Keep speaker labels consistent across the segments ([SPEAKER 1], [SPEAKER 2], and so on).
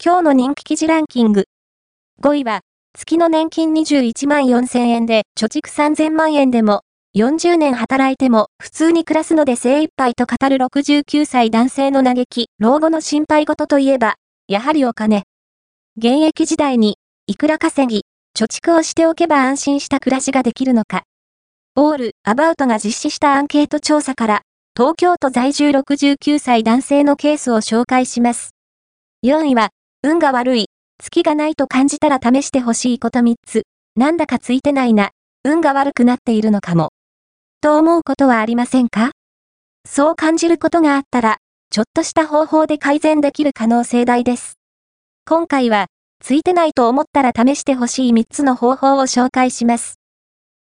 [SPEAKER 1] 今日の人気記事ランキング。5位は、月の年金21万4000円で貯蓄3000万円でも、40年働いても普通に暮らすので精一杯と語る69歳男性の嘆き、老後の心配事といえば、やはりお金。現役時代に、いくら稼ぎ、貯蓄をしておけば安心した暮らしができるのか。オール、アバウトが実施したアンケート調査から、東京都在住69歳男性のケースを紹介します。4位は、運が悪い。月がないと感じたら試してほしいこと3つ。なんだかついてないな。運が悪くなっているのかも。と思うことはありませんか？そう感じることがあったら、ちょっとした方法で改善できる可能性大です。今回は、ついてないと思ったら試してほしい3つの方法を紹介します。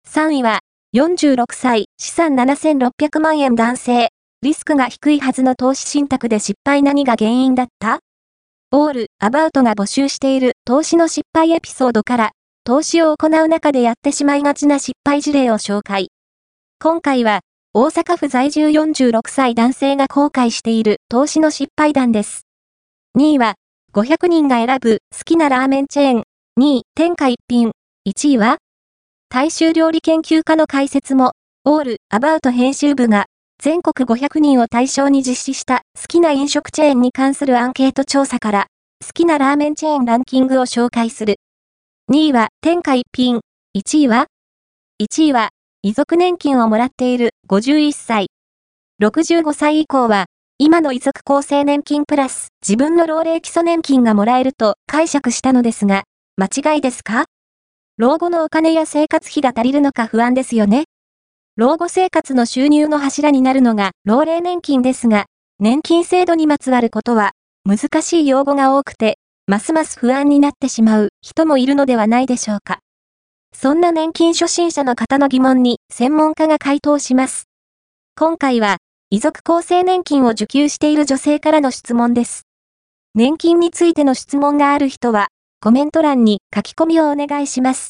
[SPEAKER 1] 3位は、46歳、資産7600万円男性。リスクが低いはずの投資信託で失敗何が原因だった？オール、アバウトが募集している投資の失敗エピソードから、投資を行う中でやってしまいがちな失敗事例を紹介。今回は、大阪府在住46歳男性が後悔している投資の失敗談です。2位は、500人が選ぶ好きなラーメンチェーン。2位、天下一品。1位は、大衆料理研究家の解説も、オール、アバウト編集部が全国500人を対象に実施した好きな飲食チェーンに関するアンケート調査から、好きなラーメンチェーンランキングを紹介する。2位は天下一品。1位は ?1 位は、遺族年金をもらっている51歳。65歳以降は、今の遺族厚生年金プラス自分の老齢基礎年金がもらえると解釈したのですが、間違いですか？老後のお金や生活費が足りるのか不安ですよね。老後生活の収入の柱になるのが老齢年金ですが、年金制度にまつわることは難しい用語が多くて、ますます不安になってしまう人もいるのではないでしょうか。そんな年金初心者の方の疑問に専門家が回答します。今回は、遺族厚生年金を受給している女性からの質問です。年金についての質問がある人は、コメント欄に書き込みをお願いします。